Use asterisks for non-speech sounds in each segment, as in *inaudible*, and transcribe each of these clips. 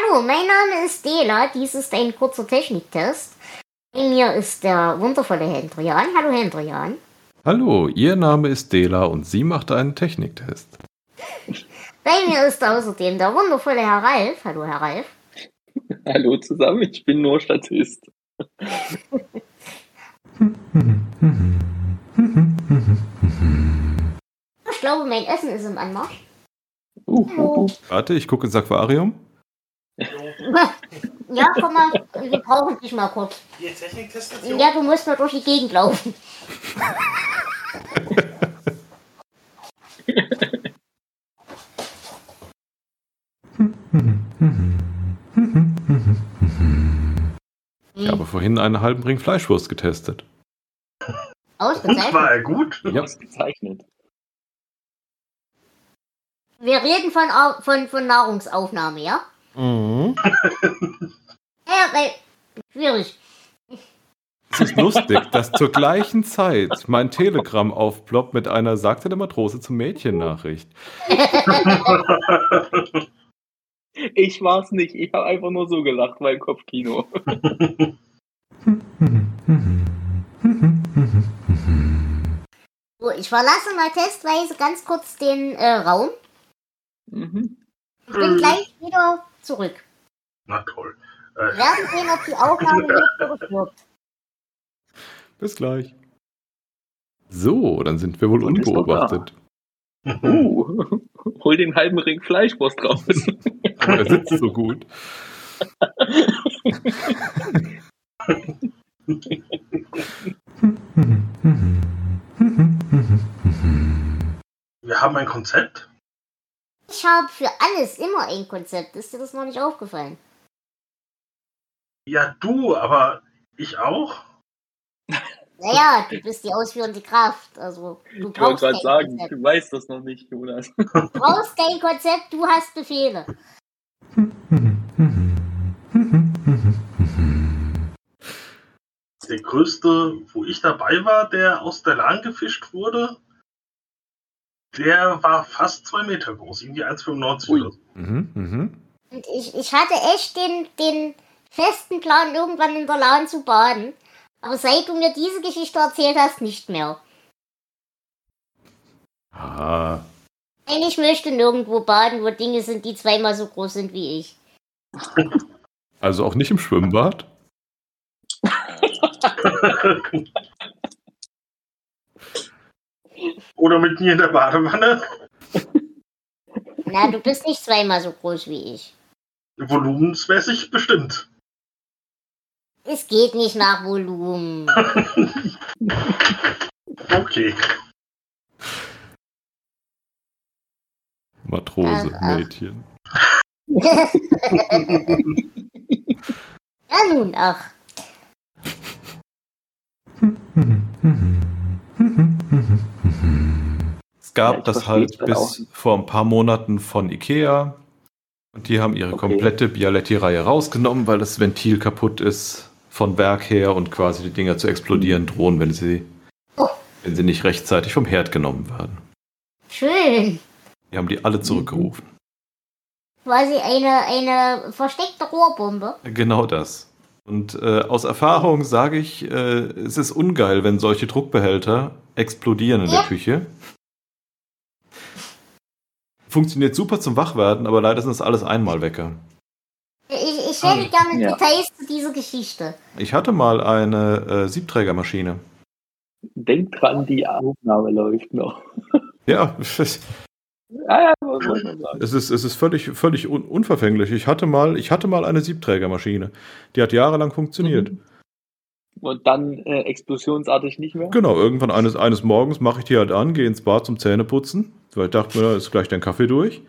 Hallo, mein Name ist Dela. Dies ist ein kurzer Techniktest. Bei mir ist der wundervolle Hendrian. Hallo, Hendrian. Hallo, Ihr Name ist Dela und sie macht einen Techniktest. Bei mir ist außerdem der wundervolle Herr Ralf. Hallo, Herr Ralf. Hallo zusammen, ich bin nur Statist. Ich glaube, mein Essen ist im Anmarsch. Uh, uh, uh. Warte, ich gucke ins Aquarium. Ja, komm mal, wir brauchen dich mal kurz. Hier, Techniktestation. Ja, du musst mal durch die Gegend laufen. Ich habe vorhin einen halben Ring Fleischwurst getestet. Und Ausgezeichnet. war er gut? Ja. Ausgezeichnet. Wir reden von, von, von Nahrungsaufnahme, ja? Mhm. Ja, weil, schwierig. Es ist lustig, dass zur gleichen Zeit mein Telegramm aufploppt mit einer Sagte der Matrose zum Mädchen Nachricht. Ich war's nicht, ich habe einfach nur so gelacht, mein Kopfkino. So, ich verlasse mal testweise ganz kurz den äh, Raum. Mhm. Ich bin Mhm. gleich wieder zurück. Na toll. Wir Äh, werden sehen, ob die Aufnahme *laughs* zurückwirkt. Bis gleich. So, dann sind wir wohl Und unbeobachtet. Uh, *laughs* hol den halben Ring Fleischwurst raus. Er sitzt so gut. wir haben ein Konzept. Ich habe für alles immer ein Konzept. Ist dir das noch nicht aufgefallen? Ja, du, aber ich auch. Naja, du bist die ausführende Kraft. Also, du Ich wollte brauchst gerade sagen, Konzept. du weißt das noch nicht, Jonas. Du brauchst kein Konzept, du hast Befehle. Der größte, wo ich dabei war, der aus der Lahn gefischt wurde, der war fast zwei Meter groß, irgendwie 1,95 Ui. oder so. Mhm, mhm. Und ich, ich hatte echt den, den festen Plan, irgendwann in der Lahn zu baden. Aber seit du mir diese Geschichte erzählt hast, nicht mehr. Ah, Nein, ich möchte nirgendwo baden, wo Dinge sind, die zweimal so groß sind wie ich. also auch nicht im Schwimmbad? *laughs* Oder mit mir in der Badewanne. Na, du bist nicht zweimal so groß wie ich. Volumensmäßig bestimmt. Es geht nicht nach Volumen. *laughs* Okay. Matrose, Ach, ach. Mädchen. *laughs* ja nun, ach. *laughs* gab Ja, das halt bis vor ein paar Monaten von Ikea. Und die haben ihre Okay. komplette Bialetti-Reihe rausgenommen, weil das Ventil kaputt ist von Werk her und quasi die Dinger zu explodieren drohen, wenn sie, Oh. wenn sie nicht rechtzeitig vom Herd genommen werden. Schön. Die haben die alle zurückgerufen. Quasi eine, eine versteckte Rohrbombe. Genau das. Und äh, aus Erfahrung sage ich, äh, es ist ungeil, wenn solche Druckbehälter explodieren in Ja. der Küche. Funktioniert super zum Wachwerden, aber leider sind das alles Einmalwecker. Ich, ich hätte gerne Ja. Details zu dieser Geschichte. Ich hatte mal eine äh, Siebträgermaschine. Denk dran, die Aufnahme läuft noch. Ja, *laughs* es Ah, ja, sagen? ist, es ist völlig, völlig un unverfänglich. Ich hatte, mal, ich hatte mal eine Siebträgermaschine. Die hat jahrelang funktioniert. Und dann äh, explosionsartig nicht mehr? Genau, irgendwann eines, eines Morgens mache ich die halt an, gehe ins Bad zum Zähneputzen, weil ich dachte mir, ist gleich dein Kaffee durch.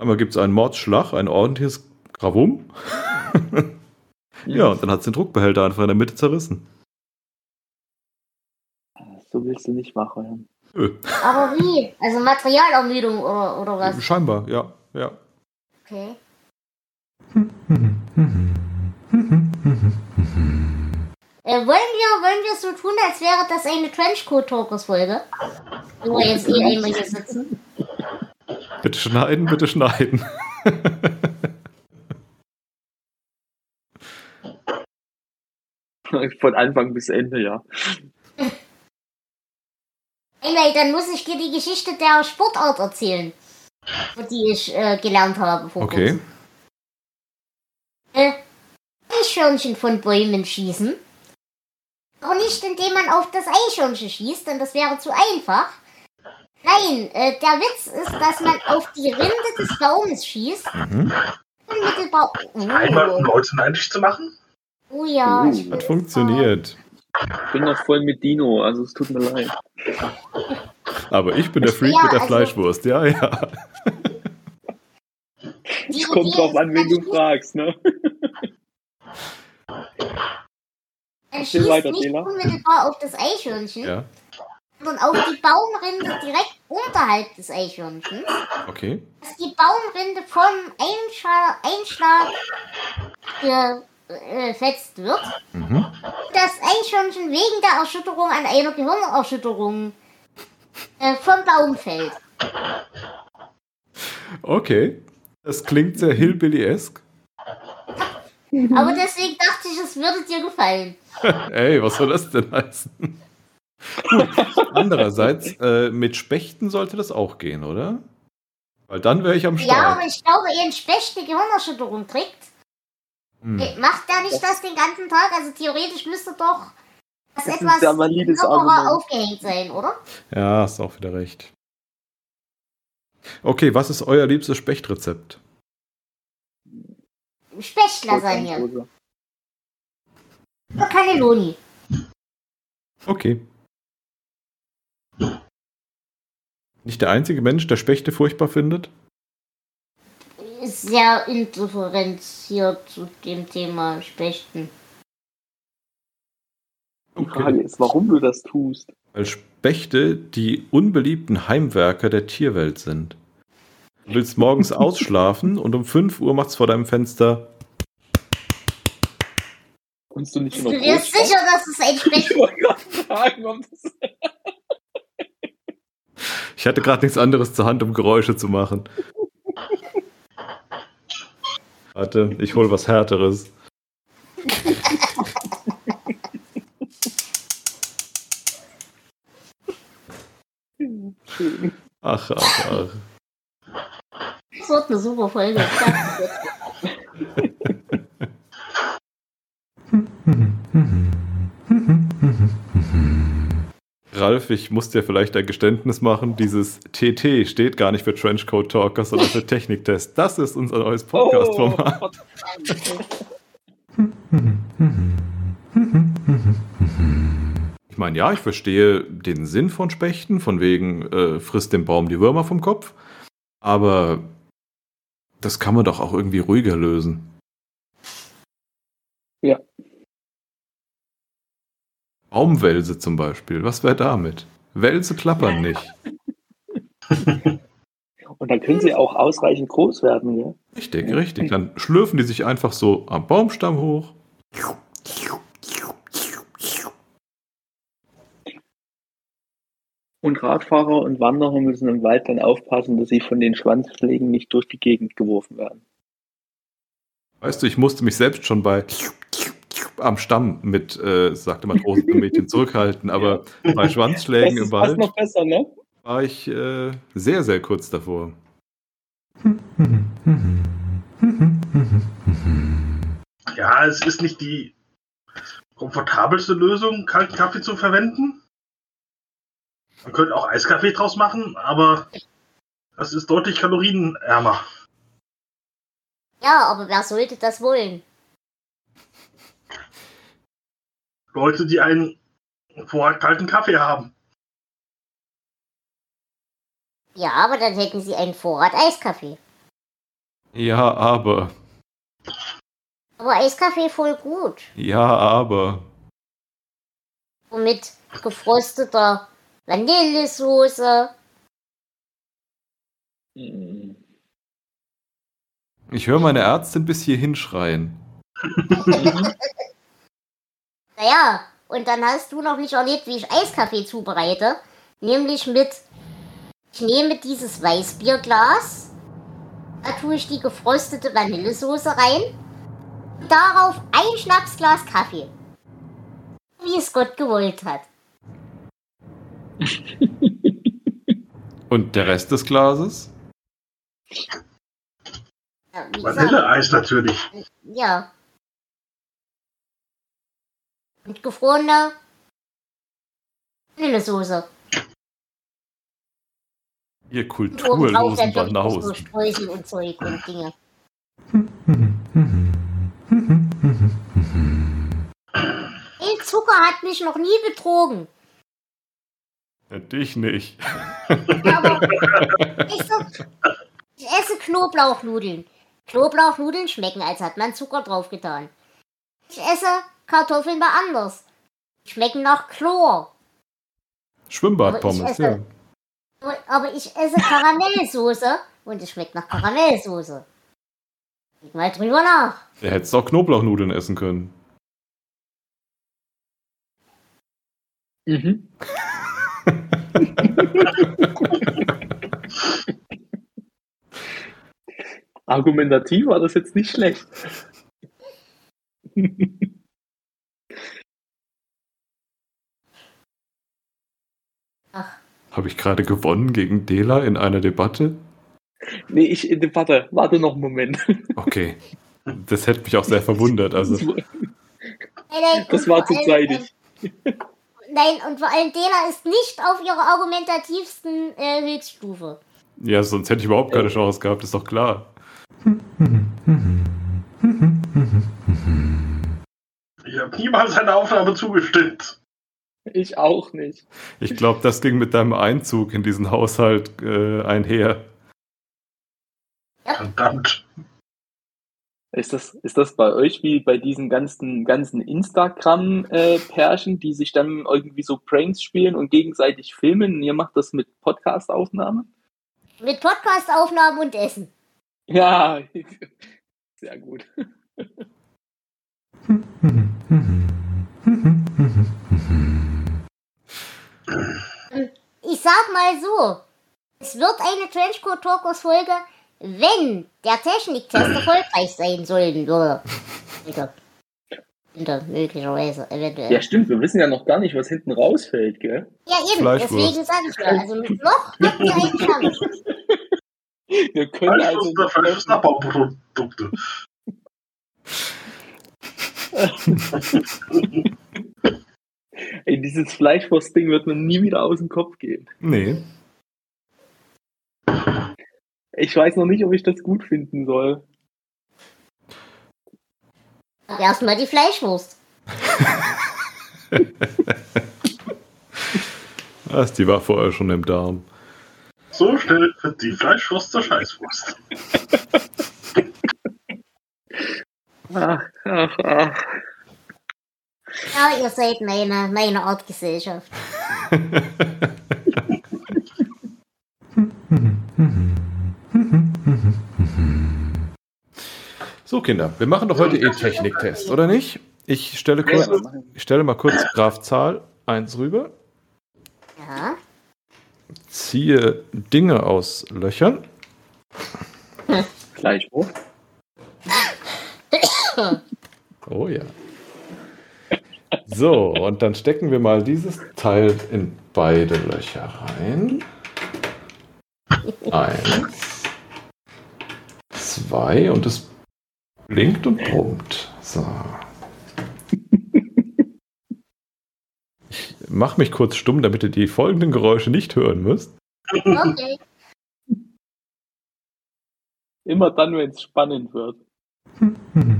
Einmal gibt es einen Mordsschlag, ein ordentliches Gravum. *laughs* ja, und dann hat es den Druckbehälter einfach in der Mitte zerrissen. So willst du nicht machen. Nö, Aber wie? Also Materialermüdung oder, oder was? scheinbar, ja, ja. Okay. *laughs* Äh, wollen, wir, wollen wir so tun, als wäre das eine Trenchcoat-Talkers-Folge? Wo wir jetzt eh einmal hier sitzen. Bitte schneiden, bitte schneiden. *laughs* Von Anfang bis Ende, ja. Anyway, dann muss ich dir die Geschichte der Sportart erzählen, die ich äh, gelernt habe vor okay. kurzem. Äh, Eichhörnchen von Bäumen schießen. Aber nicht, indem man auf das Eichhörnchen schießt, denn das wäre zu einfach Nein, äh, der Witz ist, dass man auf die Rinde des Baumes schießt. Mhm. Unmittelbar. Einmal um Oh, Leute neidisch zu machen? oh ja, ich Hat funktioniert. Ich bin noch voll mit Dino, also es tut mir leid. Aber ich bin der Ja, Freak mit der also- Fleischwurst, ja, ja. Es kommt drauf an, wen du fragst, ne? Erzähl schießt weiter, nicht unmittelbar auf das Eichhörnchen, Ja, sondern auf die Baumrinde direkt unterhalb des Eichhörnchens. okay. Dass die Baumrinde vom Einschlag, Einschlag gefetzt wird. Mhm. Das Eichhörnchen wegen der Erschütterung an einer Gehirnerschütterung äh, vom Baum fällt. Okay. Das klingt sehr Hillbilly-esk. Aber deswegen dachte ich, es würde dir gefallen. *laughs* Ey, was soll das denn heißen? Andererseits, äh, mit Spechten sollte das auch gehen, oder? Weil dann wäre ich am Ja, Start. aber ich glaube, ehe ein Specht eine Gehirnerschütterung kriegt, Hm. macht der nicht das den ganzen Tag? Also theoretisch müsste doch das, Das etwas ja lockerer aufgehängt sein, oder? Ja, hast auch wieder recht. Okay, was ist euer liebstes Spechtrezept? Spechtlasagne. Oder Cannelloni. Okay. Nicht der einzige Mensch, der Spechte furchtbar findet? Ist sehr indifferenziert zu dem Thema Spechten. Die Frage ist, warum du das tust. Weil Spechte die unbeliebten Heimwerker der Tierwelt sind. Du willst morgens *laughs* ausschlafen und um 5 Uhr macht's vor deinem Fenster. Kommst du nicht in Du Großstadt? sicher, dass es ein Specht *laughs* Ich wollte gerade fragen, ob das Ich hatte gerade nichts anderes zur Hand, um Geräusche zu machen. Warte, ich hol was Härteres. schön. Ach, ach, ach. Das wird eine super Folge. *laughs* Ralf, ich muss dir vielleicht ein Geständnis machen. Dieses TT steht gar nicht für Trenchcoat Talker, sondern für Techniktest. Das ist unser neues Podcast-Format. Oh, Ich meine, ja, ich verstehe den Sinn von Spechten, von wegen äh, frisst dem Baum die Würmer vom Kopf. Aber das kann man doch auch irgendwie ruhiger lösen. Ja. Baumwälse zum Beispiel, was wäre damit? Wälse klappern nicht. *laughs* Und dann können sie auch ausreichend groß werden, ja? Richtig, richtig. Dann schlürfen die sich einfach so am Baumstamm hoch. Und Radfahrer und Wanderer müssen im Wald dann aufpassen, dass sie von den Schwanzschlägen nicht durch die Gegend geworfen werden. Weißt du, ich musste mich selbst schon bei am Stamm mit, äh, sagte man, großen Mädchen zurückhalten, aber bei Schwanzschlägen das im Wald noch besser, ne? war ich äh, sehr, sehr kurz davor. Ja, es ist nicht die komfortabelste Lösung, kalten Kaffee zu verwenden. Man könnte auch Eiskaffee draus machen, aber das ist deutlich kalorienärmer. Ja, aber wer sollte das wollen? Leute, die einen vorher kalten Kaffee haben. Ja, aber dann hätten sie einen Vorrat Eiskaffee. Ja, aber, Aber Eiskaffee voll gut. ja, aber. Und mit gefrosteter Vanillesoße. Ich höre meine Ärztin bis hierhin schreien. *laughs* Naja, und dann hast du noch nicht erlebt, wie ich Eiskaffee zubereite. Nämlich mit, ich nehme dieses Weißbierglas, da tue ich die gefrostete Vanillesoße rein, und darauf ein Schnapsglas Kaffee. wie es Gott gewollt hat. *laughs* Und der Rest des Glases? Ja, Vanilleeis natürlich. ja. Und gefrorene Vanillesoße. Ihr kulturlosen Banausen. Streusel und Zeug und Dinge. Ey, Zucker hat mich noch nie betrogen. Ja, dich nicht. Aber ich, so, ich esse Knoblauchnudeln. Knoblauchnudeln schmecken, als hat man Zucker draufgetan. Ich esse Kartoffeln bei anders. Die Schmecken nach Chlor. Schwimmbadpommes, Aber ich ja. esse- Aber ich esse Karamellsoße und es schmeckt nach Karamellsoße. Denk mal drüber nach. Ihr hättet auch Knoblauchnudeln essen können. Mhm. *laughs* Argumentativ war das jetzt nicht schlecht. *laughs* Habe ich gerade gewonnen gegen Dela in einer Debatte? Nee, ich, äh, warte, warte noch einen Moment. *laughs* Okay. Das hätte mich auch sehr verwundert. Also, nein, nein, Das war zu zeitig. ähm, Nein, und vor allem Dela ist nicht auf ihrer argumentativsten äh, Höchststufe. ja, sonst hätte ich überhaupt keine Chance gehabt, ist doch klar. Ich habe niemals einer Aufnahme zugestimmt. Ich auch nicht. Ich glaube, das ging mit deinem Einzug in diesen Haushalt äh, einher. Verdammt. Ist das, ist das bei euch wie bei diesen ganzen, ganzen Instagram-Pärchen, die sich dann irgendwie so Pranks spielen und gegenseitig filmen und ihr macht das mit Podcast-Aufnahmen? Mit Podcastaufnahmen und Essen. Ja, *laughs* sehr gut. *laughs* Ich sag mal so, es wird eine Trenchcoat Talkers Folge, wenn der Techniktest *clears throat* erfolgreich sein sollen würde. Möglicherweise, eventuell. Ja, stimmt, wir wissen ja noch gar nicht, was hinten rausfällt, gell? Ja, eben, deswegen sage ich ja. Also noch habt ihr eine Chance. Wir können also. Abbauprodukte. *laughs* Ey, dieses Fleischwurst-Ding wird mir nie wieder aus dem Kopf gehen. Nee. Ich weiß noch nicht, ob ich das gut finden soll. Erstmal die Fleischwurst. *laughs* Was, die war vorher schon im Darm. So schnell wird die Fleischwurst zur Scheißwurst. Ach, ach, ach. Ja, ihr seid meine, meine Art Gesellschaft. *laughs* So, Kinder, wir machen doch heute eh Techniktest, oder nicht? Ich stelle, kurz, ich stelle mal kurz Grafzahl 1 rüber, Ja. ziehe Dinge aus Löchern. Fleischwurst. Oh ja. So, und dann stecken wir mal dieses Teil in beide Löcher rein. Eins, zwei und es blinkt und brummt. So. Ich mach mich kurz stumm, damit ihr die folgenden Geräusche nicht hören müsst. Okay. Immer dann, wenn es spannend wird. *laughs*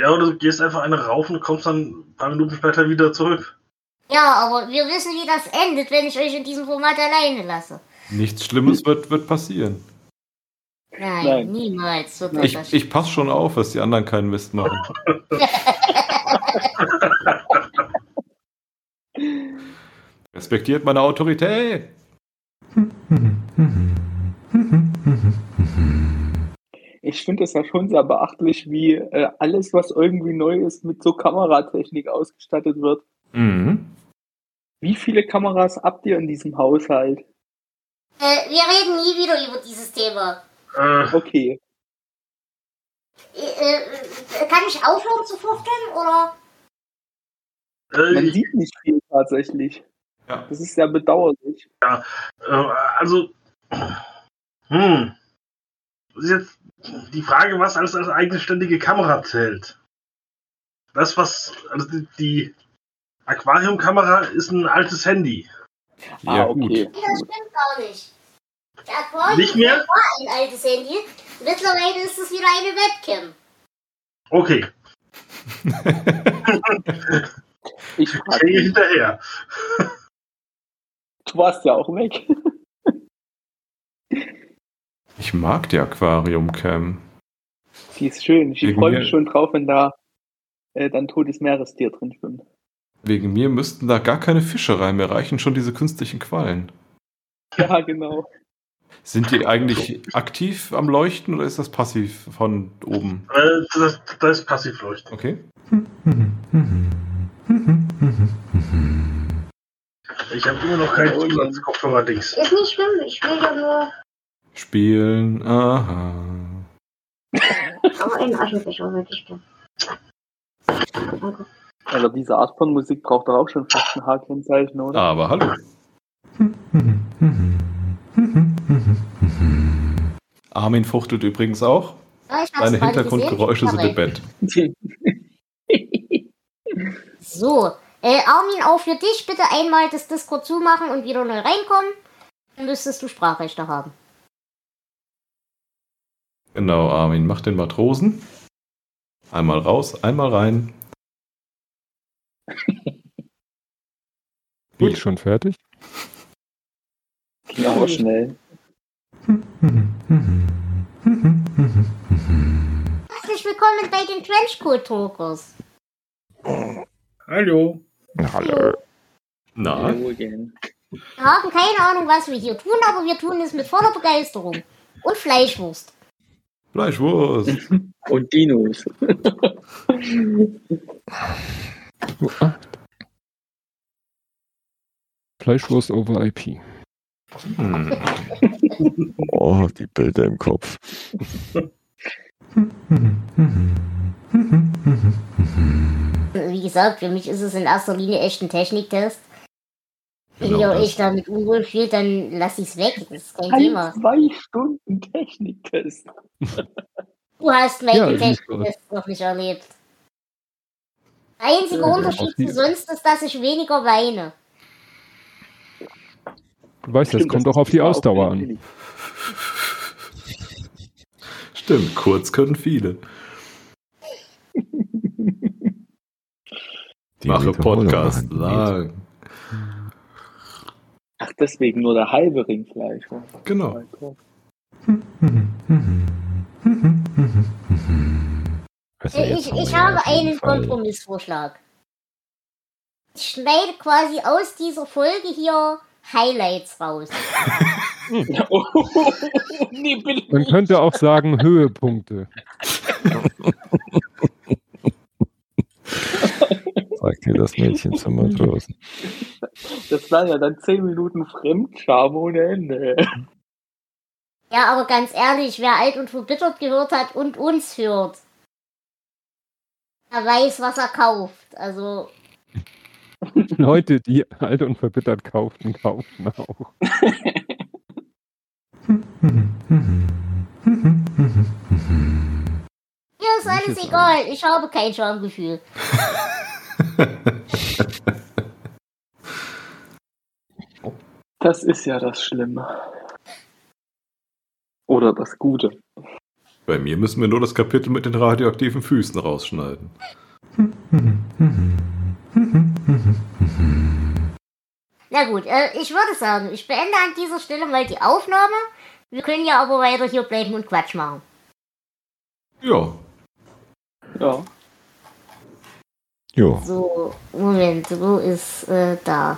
Ja, oder du gehst einfach eine raufen und kommst dann ein paar Minuten später wieder zurück. Ja, aber wir wissen, wie das endet, wenn ich euch in diesem Format alleine lasse. Nichts Schlimmes wird, wird passieren. Nein, Nein. niemals wird das Ich, passieren. ich passe schon auf, dass die anderen keinen Mist machen. *laughs* Respektiert meine Autorität. *laughs* Ich finde es ja schon sehr beachtlich, wie äh, alles, was irgendwie neu ist, mit so Kameratechnik ausgestattet wird. Mhm. Wie viele Kameras habt ihr in diesem Haushalt? Äh, wir reden nie wieder über dieses Thema. Äh, Okay. Äh, äh, kann ich aufhören zu fuchteln oder? Man Äh, sieht nicht viel tatsächlich. Ja. Das ist sehr bedauerlich. äh, also, hm. Das ist jetzt die Frage, was als, als eigenständige Kamera zählt. Das, was, also die, die Aquariumkamera ist ein altes Handy. Ja, ah, okay. Nee, das stimmt gar nicht. Der Aquarium Nicht mehr? war ein altes Handy. Mittlerweile ist es wieder eine Webcam. Okay, *laughs* Ich frage hinterher. du warst ja auch weg. *laughs* Ich mag die Aquarium-Cam. Sie ist schön. Ich freue mich schon drauf, wenn da äh, dann totes Meerestier drin schwimmt. Wegen mir müssten da gar keine Fische rein, mir reichen schon diese künstlichen Quallen. Ja, genau. Sind die eigentlich aktiv am Leuchten oder ist das passiv von oben? Äh, das, das ist Passivleuchten. Okay. Ich habe immer noch kein Oh, Zusatzkopfhörer-Dings. Ist nicht schlimm, ich will ja nur. Spielen, aha. Aber einen Aschenbecher würde ich. Danke. Also diese Art von Musik braucht doch auch schon fast ein H-Kennzeichen, oder? Aber hallo. Armin fuchtelt übrigens auch. Gerade Hintergrundgeräusche sind im Bett. *laughs* So, äh, Armin, auch für dich bitte einmal das Discord zumachen und wieder neu reinkommen. Dann müsstest du Sprachrechte haben. Genau, Armin, mach den Matrosen. Einmal raus, einmal rein. *laughs* Bin ich schon fertig? Ging aber schnell. Herzlich willkommen bei den Trenchcoat-Talkers. Hallo. Hallo. Na, Hallo again. Wir haben keine Ahnung, was wir hier tun, aber wir tun es mit voller Begeisterung. Und Fleischwurst. Fleischwurst. *laughs* Und Dinos. Fleischwurst over IP. Hm. Oh, die Bilder im Kopf. Wie gesagt, für mich ist es in erster Linie echt ein Techniktest. Wenn Genau ihr das. euch damit unwohl fühlt, dann lasst ich's weg. Das ist kein Ein Thema. zwei Stunden Techniktest. Du hast Ja, meinen ich muss Techniktest noch nicht erlebt. Der einzige Ja, Unterschied auf die- zu sonst ist, dass ich weniger weine. Du weißt, das Stimmt, kommt das doch auf die auch Ausdauer an. Stimmt, kurz können viele. Die Mache Podcast lang. Ach, deswegen nur der halbe Ringfleisch. Oh Genau. Gott. Also ich ich habe einen Fall- Kompromissvorschlag. Ich schneide quasi aus dieser Folge hier Highlights raus. *laughs* Oh, Man könnte auch sagen Höhepunkte. *laughs* Zeig dir das Mädchen zum Matrosen. Das waren ja dann 10 Minuten Fremdscham ohne Ende. Ja, aber ganz ehrlich, wer alt und verbittert gehört hat und uns hört, der weiß, was er kauft. Also, *laughs* Leute, die alt und verbittert kauften, kauften auch. mir ist alles egal. Ich habe kein Schamgefühl. *laughs* Das ist ja das Schlimme. Oder das Gute. Bei mir müssen wir nur das Kapitel mit den radioaktiven Füßen rausschneiden. Na gut, äh, ich würde sagen, ich beende an dieser Stelle mal die Aufnahme. Wir können ja aber weiter hier bleiben und Quatsch machen. Ja, Ja. Jo, So, Moment, wo ist äh, da?